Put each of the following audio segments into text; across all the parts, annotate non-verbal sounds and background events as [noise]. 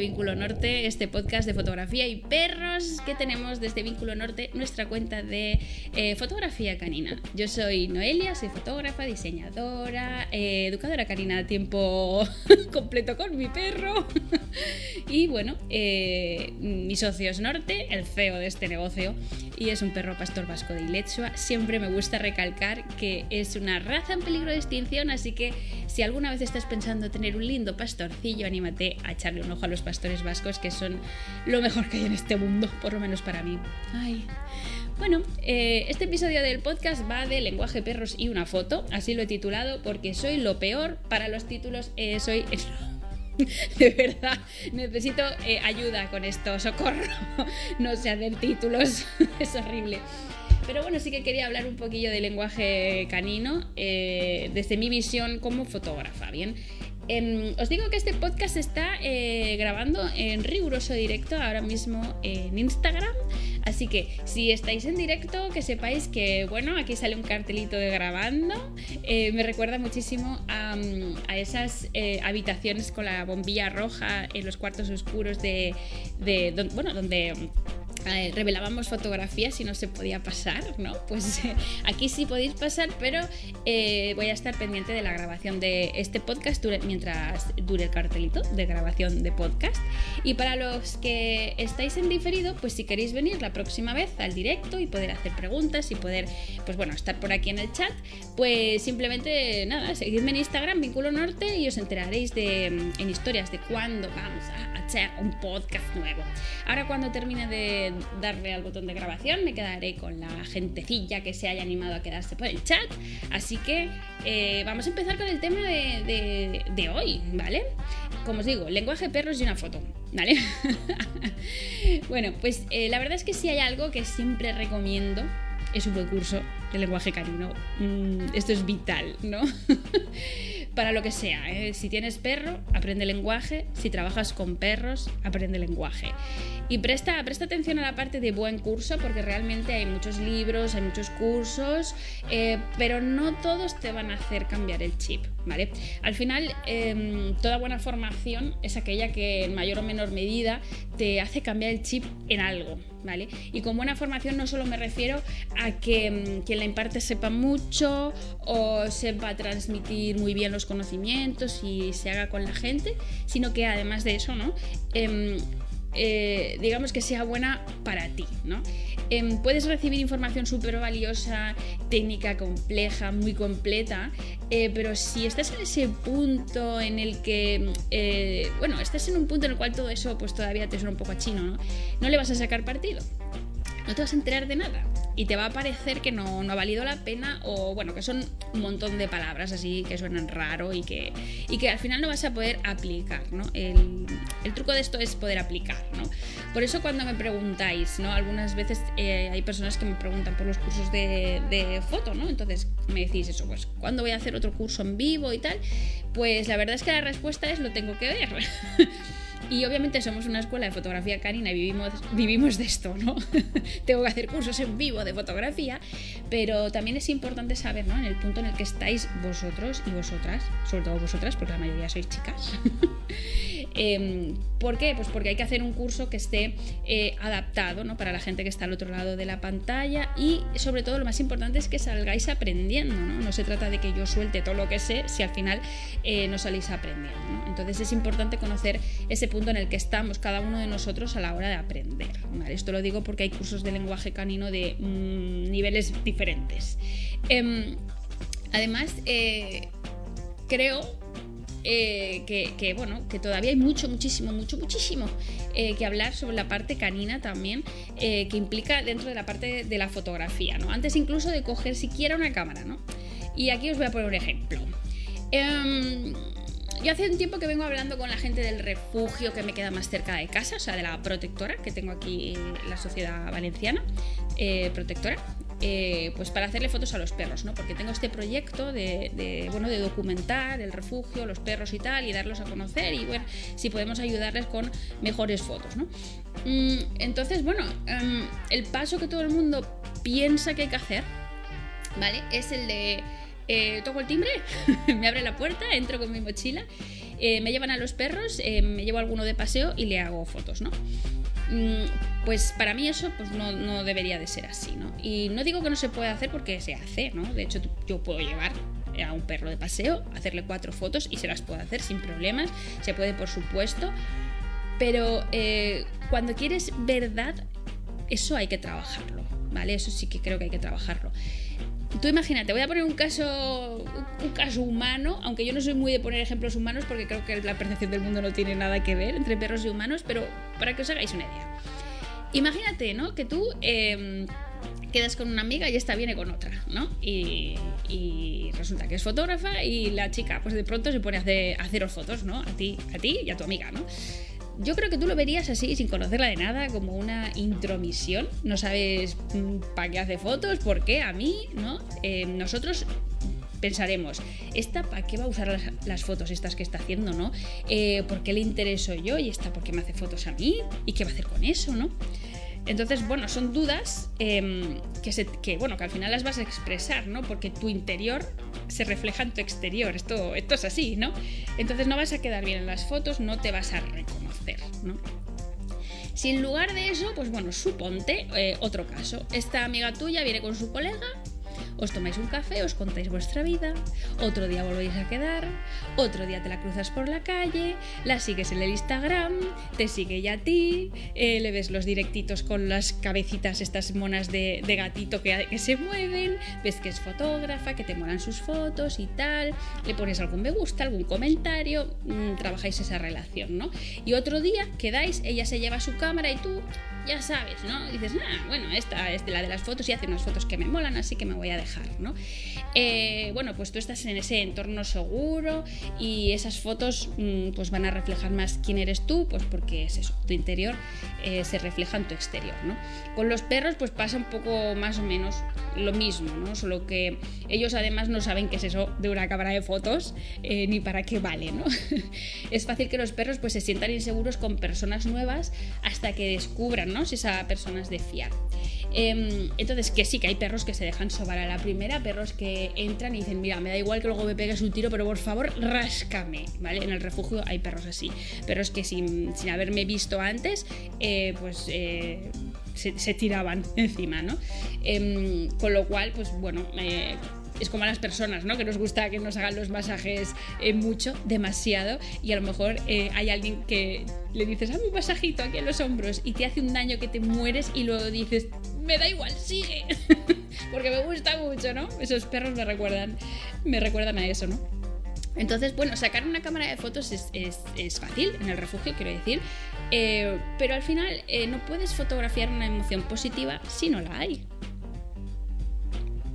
Vínculo Norte, este podcast de fotografía y perros que tenemos desde Vínculo Norte, nuestra cuenta de eh, fotografía canina. Yo soy Noelia, soy fotógrafa, diseñadora, eh, educadora canina a tiempo [laughs] completo con mi perro. [laughs] y bueno, eh, mi socio es Norte, el CEO de este negocio, y es un perro pastor vasco de Ilechua. Siempre me gusta recalcar que es una raza en peligro de extinción, así que si alguna vez estás pensando tener un lindo pastorcillo, anímate a echarle un ojo a los pastores vascos, que son lo mejor que hay en este mundo, por lo menos para mí. Ay. Bueno, eh, este episodio del podcast va de lenguaje perros y una foto, así lo he titulado porque soy lo peor para los títulos, eh, soy... [laughs] De verdad, necesito eh, ayuda con esto, socorro. [laughs] No sé hacer títulos, [laughs] es horrible. Pero bueno, sí que quería hablar un poquillo de lenguaje canino desde mi visión como fotógrafa, ¿bien? Em, os digo que este podcast está grabando en riguroso directo ahora mismo en Instagram. Así que si estáis en directo, que sepáis que, bueno, aquí sale un cartelito de grabando. Eh, me recuerda muchísimo a, esas eh, habitaciones con la bombilla roja en los cuartos oscuros de, bueno, donde revelábamos fotografías y no se podía pasar, ¿no? Pues eh, [laughs] aquí sí podéis pasar, pero eh, voy a estar pendiente de la grabación de este podcast mientras dure el cartelito de grabación de podcast. Y para los que estáis en diferido, pues si queréis venir la próxima vez al directo y poder hacer preguntas y poder, pues bueno, estar por aquí en el chat, pues simplemente nada, seguidme en Instagram, Vínculo Norte, y os enteraréis de, en historias de cuándo vamos a hacer un podcast nuevo. Ahora cuando termine de darle al botón de grabación, me quedaré con la gentecilla que se haya animado a quedarse por el chat. Así que eh, vamos a empezar con el tema de, hoy, ¿vale? Como os digo, lenguaje perros y una foto, ¿vale? [laughs] bueno, pues eh, la verdad es que si hay algo que siempre recomiendo es un buen curso de lenguaje canino. Mm, esto es vital, ¿no? [laughs] Para lo que sea. ¿eh? Si tienes perro, aprende lenguaje. Si trabajas con perros, aprende lenguaje. Y presta, presta atención a la parte de buen curso porque realmente hay muchos libros, hay muchos cursos, eh, pero no todos te van a hacer cambiar el chip, ¿vale? Al final, em, toda buena formación es aquella que en mayor o menor medida te hace cambiar el chip en algo, ¿vale? Y con buena formación no solo me refiero a que em, quien la imparte sepa mucho o sepa transmitir muy bien los conocimientos y se haga con la gente, sino que además de eso, ¿no? Em, eh, digamos que sea buena para ti, ¿no? Em, puedes recibir información súper valiosa, técnica compleja, muy completa, eh, pero si estás en ese punto en el que, eh, bueno, estás en un punto en el cual todo eso pues todavía te suena un poco a chino, ¿no? No le vas a sacar partido no te vas a enterar de nada y te va a parecer que no, ha valido la pena o bueno, que son un montón de palabras así que suenan raro y que, y que al final no vas a poder aplicar, ¿no? El, truco de esto es poder aplicar, ¿no? Por eso cuando me preguntáis, ¿no? Algunas veces eh, hay personas que me preguntan por los cursos de, de foto, ¿no? Entonces me decís eso, pues ¿cuándo voy a hacer otro curso en vivo y tal? Pues la verdad es que la respuesta es lo tengo que ver. [laughs] Y obviamente somos una escuela de fotografía canina y vivimos, vivimos de esto, ¿no? [laughs] Tengo que hacer cursos en vivo de fotografía, pero también es importante saber, ¿no? En el punto en el que estáis vosotros y vosotras, sobre todo vosotras, porque la mayoría sois chicas. [laughs] Em, ¿Por qué? Pues porque hay que hacer un curso que esté eh, adaptado ¿no? para la gente que está al otro lado de la pantalla y sobre todo lo más importante es que salgáis aprendiendo. No, no se trata de que yo suelte todo lo que sé si al final eh, no salís aprendiendo. Entonces es importante conocer ese punto en el que estamos cada uno de nosotros a la hora de aprender. Esto lo digo porque hay cursos de lenguaje canino de mm, niveles diferentes. Em, además, eh, creo eh, que, bueno, que todavía hay mucho, muchísimo, mucho, muchísimo eh, que hablar sobre la parte canina también, eh, que implica dentro de la parte de la fotografía, ¿no? Antes incluso de coger siquiera una cámara, ¿no? Y aquí os voy a poner un ejemplo. Em, yo hace un tiempo que vengo hablando con la gente del refugio que me queda más cerca de casa, o sea, de la protectora que tengo aquí en la sociedad valenciana, protectora. Eh, pues para hacerle fotos a los perros, ¿no? Porque tengo este proyecto de, bueno, de documentar el refugio, los perros y tal, y darlos a conocer y ver si podemos ayudarles con mejores fotos, ¿no? Mm, entonces, bueno, em, el paso que todo el mundo piensa que hay que hacer, ¿vale? Es el de... Eh, toco el timbre, [laughs] me abre la puerta, entro con mi mochila eh, me llevan a los perros, me llevo alguno de paseo y le hago fotos, ¿no? Mm, pues para mí eso pues no, no, debería de ser así, ¿no? Y no digo que no se pueda hacer porque se hace, ¿no? De hecho, yo puedo llevar a un perro de paseo, hacerle cuatro fotos y se las puedo hacer sin problemas, se puede por supuesto, pero eh, cuando quieres verdad, eso hay que trabajarlo, ¿vale? Eso sí que creo que hay que trabajarlo. Tú imagínate, voy a poner un caso, un caso humano, aunque yo no soy muy de poner ejemplos humanos porque creo que la percepción del mundo no tiene nada que ver entre perros y humanos, pero para que os hagáis una idea. Imagínate, ¿no? Que tú em, quedas con una amiga y esta viene con otra, ¿no? Y, resulta que es fotógrafa y la chica, pues de pronto se pone a, hacer, a haceros fotos, ¿no? A ti, a ti y a tu amiga, ¿no? Yo creo que tú lo verías así, sin conocerla de nada, como una intromisión. No sabes mm, para qué hace fotos, por qué, a mí, ¿no? Eh, nosotros pensaremos, ¿esta para qué va a usar las, fotos estas que está haciendo, no? Eh, ¿Por qué le intereso yo? ¿Y esta por qué me hace fotos a mí? ¿Y qué va a hacer con eso, no? Entonces, bueno, son dudas em, que, que, bueno, que al final las vas a expresar, ¿no? Porque tu interior se refleja en tu exterior. Esto, esto es así, ¿no? Entonces no vas a quedar bien en las fotos, no te vas a reconocer, ¿no? Si en lugar de eso, pues bueno, suponte eh, otro caso. Esta amiga tuya viene con su colega os tomáis un café, os contáis vuestra vida, otro día volvéis a quedar, otro día te la cruzas por la calle, la sigues en el Instagram, te sigue ya a ti, eh, le ves los directitos con las cabecitas, estas monas de, gatito que, se mueven, ves que es fotógrafa, que te molan sus fotos y tal, le pones algún me gusta, algún comentario, mm, trabajáis esa relación, ¿no? Y otro día quedáis, ella se lleva su cámara y tú ya sabes, ¿no? dices, ah, bueno, esta es la de las fotos y hace unas fotos que me molan, así que me voy a dejar, Eh, bueno, pues tú estás en ese entorno seguro y esas fotos mm, pues van a reflejar más quién eres tú, pues porque es eso, tu interior eh, se refleja en tu exterior, ¿no? Con los perros pues pasa un poco más o menos lo mismo, ¿no? Solo que ellos además no saben qué es eso de una cámara de fotos eh, ni para qué vale, [laughs] es fácil que los perros pues se sientan inseguros con personas nuevas hasta que descubran, ¿no? Si esa persona es de fiar. Em, entonces, que sí, que hay perros que se dejan sobar a la primera, perros que entran y dicen, mira, me da igual que luego me pegues un tiro, pero por favor, ráscame, ¿vale? En el refugio hay perros así, perros que sin, sin haberme visto antes, eh, pues... Eh, se, tiraban [laughs] encima, ¿no? Em, con lo cual, pues bueno, eh, es como a las personas, ¿no? Que nos gusta que nos hagan los masajes mucho, demasiado, y a lo mejor hay alguien que le dices, hazme un masajito aquí en los hombros y te hace un daño que te mueres y luego dices, me da igual, sigue. [laughs] Porque me gusta mucho, ¿no? Esos perros me recuerdan, me recuerdan a eso, ¿no? Entonces, bueno, sacar una cámara de fotos es, fácil en el refugio, quiero decir, eh, pero al final eh, no puedes fotografiar una emoción positiva si no la hay.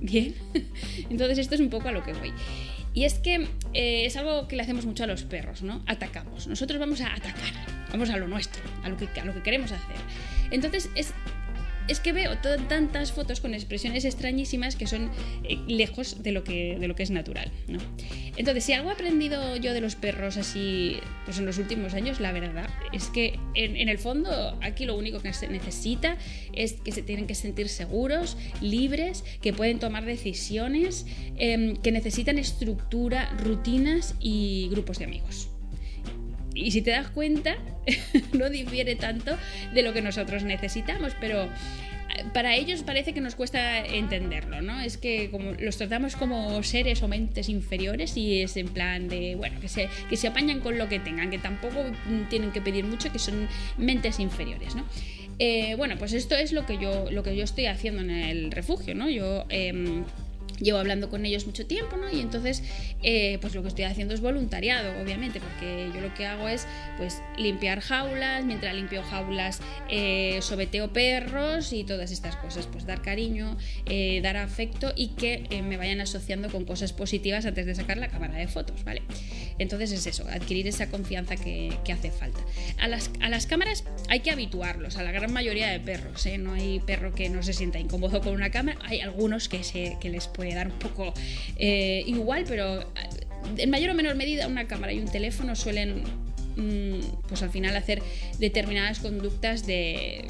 Bien, [laughs] entonces esto es un poco a lo que voy. Y es que eh, es algo que le hacemos mucho a los perros, ¿no? Atacamos. Nosotros vamos a atacar, vamos a lo nuestro, a lo que, a lo que queremos hacer. Entonces es es que veo tantas fotos con expresiones extrañísimas que son eh, lejos de lo que, de lo que es natural. ¿no? Entonces, si algo he aprendido yo de los perros así pues en los últimos años, la verdad es que en, el fondo aquí lo único que se necesita es que se tienen que sentir seguros, libres, que pueden tomar decisiones, em, que necesitan estructura, rutinas y grupos de amigos. Y si te das cuenta, [laughs] no difiere tanto de lo que nosotros necesitamos, pero para ellos parece que nos cuesta entenderlo, ¿no? Es que como los tratamos como seres o mentes inferiores y es en plan de, bueno, que se, que se apañan con lo que tengan, que tampoco tienen que pedir mucho, que son mentes inferiores, ¿no? Eh, bueno, pues esto es lo que yo, lo que yo estoy haciendo en el refugio, ¿no? Yo... Em, llevo hablando con ellos mucho tiempo, ¿no? Y entonces, eh, pues lo que estoy haciendo es voluntariado, obviamente, porque yo lo que hago es, pues, limpiar jaulas, mientras limpio jaulas, eh, sobeteo perros y todas estas cosas, pues dar cariño, eh, dar afecto y que me vayan asociando con cosas positivas antes de sacar la cámara de fotos, ¿vale? Entonces es eso, adquirir esa confianza que, hace falta. A las, a las, cámaras hay que habituarlos, a la gran mayoría de perros. No hay perro que no se sienta incómodo con una cámara, hay algunos que, se, que les puede dar un poco eh, igual, pero eh, en mayor o menor medida una cámara y un teléfono suelen pues al final hacer determinadas conductas de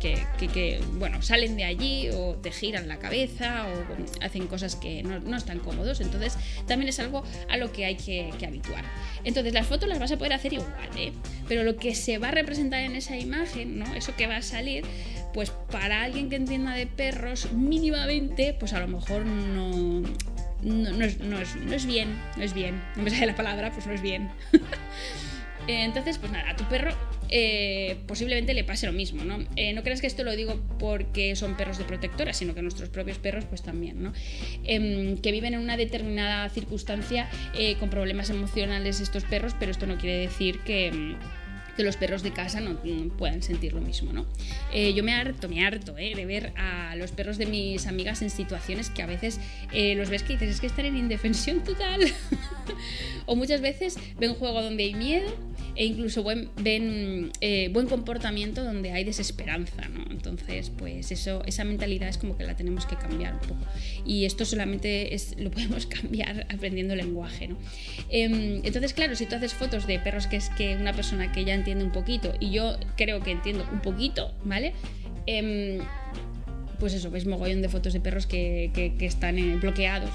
que, bueno, salen de allí o te giran la cabeza o hacen cosas que no, están cómodos. Entonces también es algo a lo que hay que, habituar. Entonces las fotos las vas a poder hacer igual, ¿eh? pero lo que se va a representar en esa imagen, ¿no? Eso que va a salir, pues para alguien que entienda de perros mínimamente, pues a lo mejor no, no, es, no, es, bien, no es bien. No me sale la palabra, pues no es bien. [laughs] Entonces, pues nada, a tu perro eh, posiblemente le pase lo mismo, ¿no? Eh, no creas que esto lo digo porque son perros de protectora, sino que nuestros propios perros, pues también, ¿no? Em, que viven en una determinada circunstancia eh, con problemas emocionales estos perros, pero esto no quiere decir que em, que los perros de casa no, puedan sentir lo mismo, ¿no? Eh, yo me harto, me harto eh, de ver a los perros de mis amigas en situaciones que a veces eh, los ves que dices, es que están en indefensión total. [laughs] o muchas veces ven juego donde hay miedo e incluso ven buen comportamiento donde hay desesperanza, ¿no? Entonces, pues eso, esa mentalidad es como que la tenemos que cambiar un poco. Y esto solamente es, lo podemos [laughs] cambiar aprendiendo lenguaje, ¿no? Em, entonces, claro, si tú haces fotos de perros que es que una persona que ya entiende un poquito y yo creo que entiendo un poquito, ¿vale? Em, pues eso, ves mogollón de fotos de perros que, están eh, bloqueados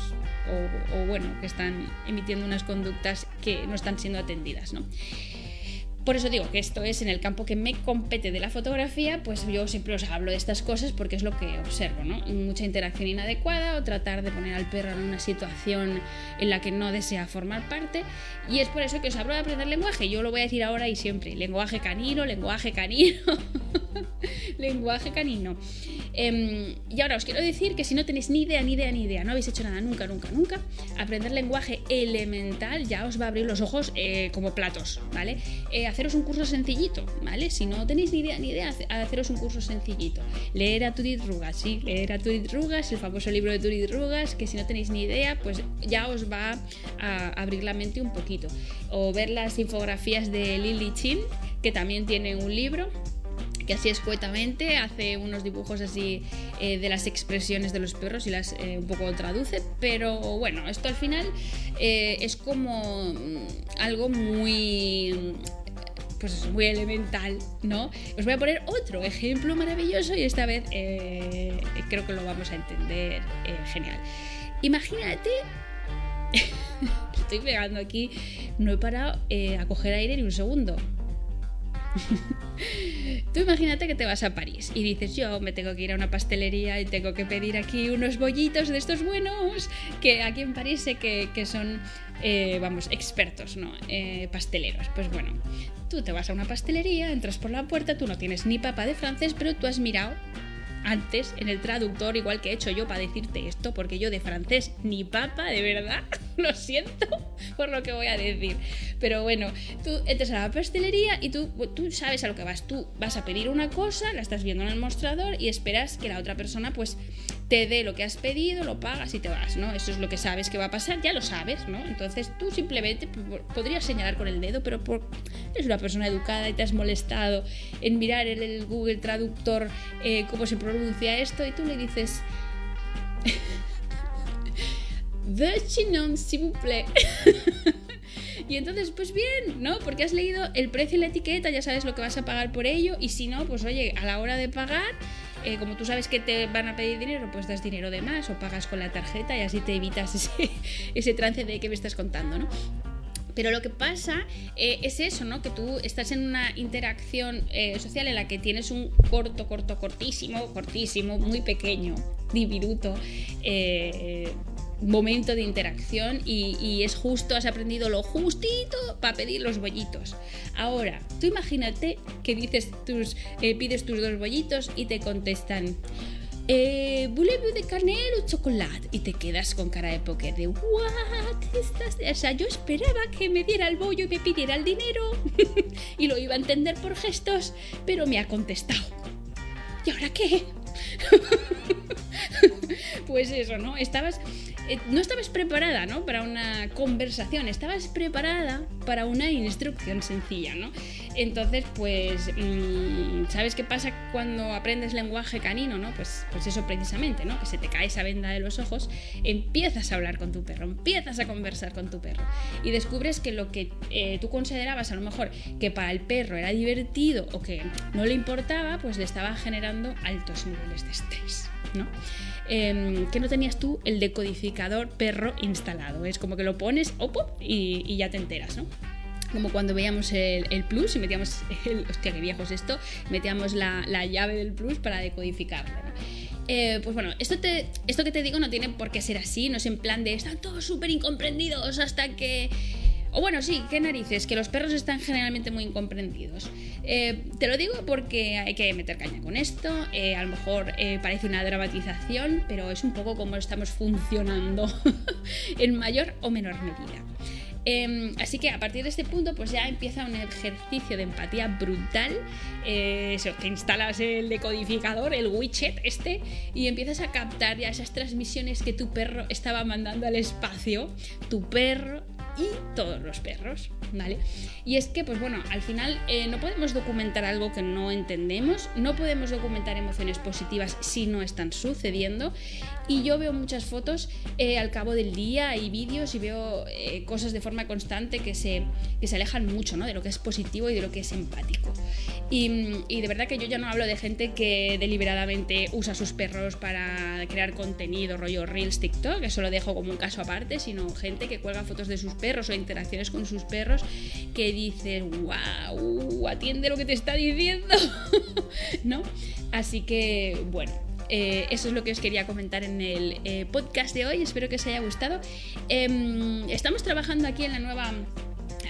o, o, bueno, que están emitiendo unas conductas que no están siendo atendidas, ¿no? Por eso digo que esto es en el campo que me compete de la fotografía, pues yo siempre os hablo de estas cosas porque es lo que observo, ¿no? Mucha interacción inadecuada o tratar de poner al perro en una situación en la que no desea formar parte. Y es por eso que os hablo de aprender lenguaje. Yo lo voy a decir ahora y siempre. Lenguaje canino, lenguaje canino. [laughs] lenguaje canino. Em, y ahora os quiero decir que si no tenéis ni idea, ni idea, ni idea, no habéis hecho nada nunca, nunca, nunca, aprender lenguaje elemental ya os va a abrir los ojos eh, como platos, ¿vale? Eh, haceros un curso sencillito, ¿vale? Si no tenéis ni idea, ni idea, haceros un curso sencillito. Leer a Tudit Rugas, sí, leer a Tudit Rugas, el famoso libro de Tudit Rugas, que si no tenéis ni idea, pues ya os va a abrir la mente un poquito. O ver las infografías de Lily Chin, que también tiene un libro que así escuetamente hace unos dibujos así eh, de las expresiones de los perros y las eh, un poco traduce, pero bueno, esto al final eh, es como mm, algo muy pues muy elemental, ¿no? Os voy a poner otro ejemplo maravilloso y esta vez creo que lo vamos a entender genial. Imagínate, [laughs] estoy pegando aquí, no he parado a coger aire ni un segundo. [laughs] Tú imagínate que te vas a París y dices, yo me tengo que ir a una pastelería y tengo que pedir aquí unos bollitos de estos buenos, que aquí en París sé que, son, eh, vamos, expertos, ¿no? Eh, pasteleros. Pues bueno, tú te vas a una pastelería, entras por la puerta, tú no tienes ni papa de francés, pero tú has mirado antes en el traductor, igual que he hecho yo para decirte esto, porque yo de francés ni papa, de verdad, [laughs] lo siento por lo que voy a decir. Pero bueno, tú entras a la pastelería y tú, tú sabes a lo que vas. Tú vas a pedir una cosa, la estás viendo en el mostrador y esperas que la otra persona pues te dé lo que has pedido, lo pagas y te vas, ¿no? Eso es lo que sabes que va a pasar, ya lo sabes, ¿no? Entonces tú simplemente podrías señalar con el dedo, pero por, eres una persona educada y te has molestado en mirar el Google Traductor eh, cómo se pronuncia esto y tú le dices... [laughs] The chinon, plaît. [laughs] y entonces, pues bien, ¿no? Porque has leído el precio y la etiqueta, ya sabes lo que vas a pagar por ello. Y si no, pues oye, a la hora de pagar, eh, como tú sabes que te van a pedir dinero, pues das dinero de más o pagas con la tarjeta y así te evitas [laughs] ese, trance de que me estás contando, ¿no? Pero lo que pasa eh, es eso, ¿no? Que tú estás en una interacción eh, social en la que tienes un corto, corto, cortísimo, cortísimo, muy pequeño, diminuto momento de interacción y, es justo, has aprendido lo justito para pedir los bollitos. Ahora, tú imagínate que dices tus, eh, pides tus dos bollitos y te contestan. Eh, de canela o chocolate y te quedas con cara de poker de what estás o sea yo esperaba que me diera el bollo y me pidiera el dinero [laughs] y lo iba a entender por gestos pero me ha contestado ¿y ahora qué? [laughs] pues eso, ¿no? Estabas, eh, no estabas preparada, ¿no? Para una conversación, estabas preparada para una instrucción sencilla, ¿no? Entonces, pues, mm, ¿sabes qué pasa cuando aprendes lenguaje canino, no? Pues, pues eso precisamente, ¿no? Que se te cae esa venda de los ojos, empiezas a hablar con tu perro, empiezas a conversar con tu perro y descubres que lo que eh, tú considerabas a lo mejor que para el perro era divertido o que no le importaba, pues le estaba generando altos niveles de estrés, Em, que no tenías tú el decodificador perro instalado. Es como que lo pones y, y ya te enteras, ¿no? como cuando veíamos el, plus y metíamos [laughs] el, hostia, qué viejo es esto, metíamos la, llave del plus para decodificarlo. Eh, pues bueno, esto, te, esto que te digo no tiene por qué ser así, no es en plan de están todos súper incomprendidos hasta que... O bueno, sí, qué narices, que los perros están generalmente muy incomprendidos. Eh, te lo digo porque hay que meter caña con esto, eh, a lo mejor parece una dramatización, pero es un poco como estamos funcionando [laughs] en mayor o menor medida. Em, así que a partir de este punto, pues ya empieza un ejercicio de empatía brutal. Eh, instalas el decodificador, el widget este, y empiezas a captar ya esas transmisiones que tu perro estaba mandando al espacio. Tu perro y todos los perros, ¿vale? Y es que, pues bueno, al final eh, no podemos documentar algo que no entendemos, no podemos documentar emociones positivas si no están sucediendo. Y yo veo muchas fotos eh, al cabo del día y vídeos y veo eh, cosas de forma constante que se, que se alejan mucho ¿no? de lo que es positivo y de lo que es empático. Y, y, de verdad que yo ya no hablo de gente que deliberadamente usa sus perros para crear contenido, rollo Reels, TikTok, eso lo dejo como un caso aparte, sino gente que cuelga fotos de sus perros o interacciones con sus perros que dices, wow, atiende lo que te está diciendo, [laughs] ¿no? Así que, bueno, eh, eso es lo que os quería comentar en el eh, podcast de hoy. Espero que os haya gustado. Em, estamos trabajando aquí en la nueva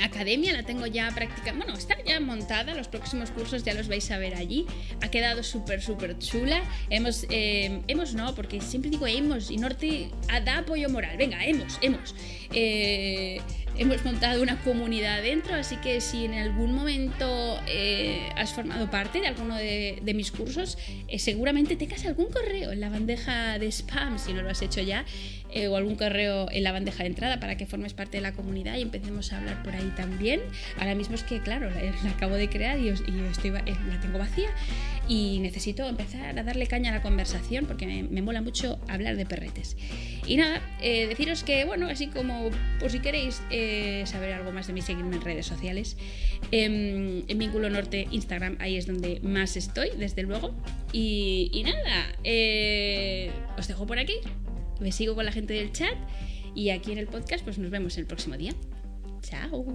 academia la tengo ya práctica, bueno, está ya montada, los próximos cursos ya los vais a ver allí. Ha quedado súper, súper chula. Hemos, em, hemos no, porque siempre digo hemos y Norte da apoyo moral. Venga, hemos, hemos. Eh, hemos montado una comunidad dentro, así que si en algún momento eh, has formado parte de alguno de, mis cursos, eh, seguramente tengas algún correo en la bandeja de spam, si no lo has hecho ya, eh, o algún correo en la bandeja de entrada para que formes parte de la comunidad y empecemos a hablar por ahí también. Ahora mismo es que, claro, la, acabo de crear y, estoy, la tengo vacía y necesito empezar a darle caña a la conversación porque me, mola mucho hablar de perretes. Y nada, deciros que, bueno, así como por si queréis saber algo más de mí, seguirme en redes sociales. Em, en Vínculo Norte, Instagram, ahí es donde más estoy, desde luego. Y, nada, eh, os dejo por aquí. Me sigo con la gente del chat. Y aquí en el podcast, pues nos vemos el próximo día. Chao.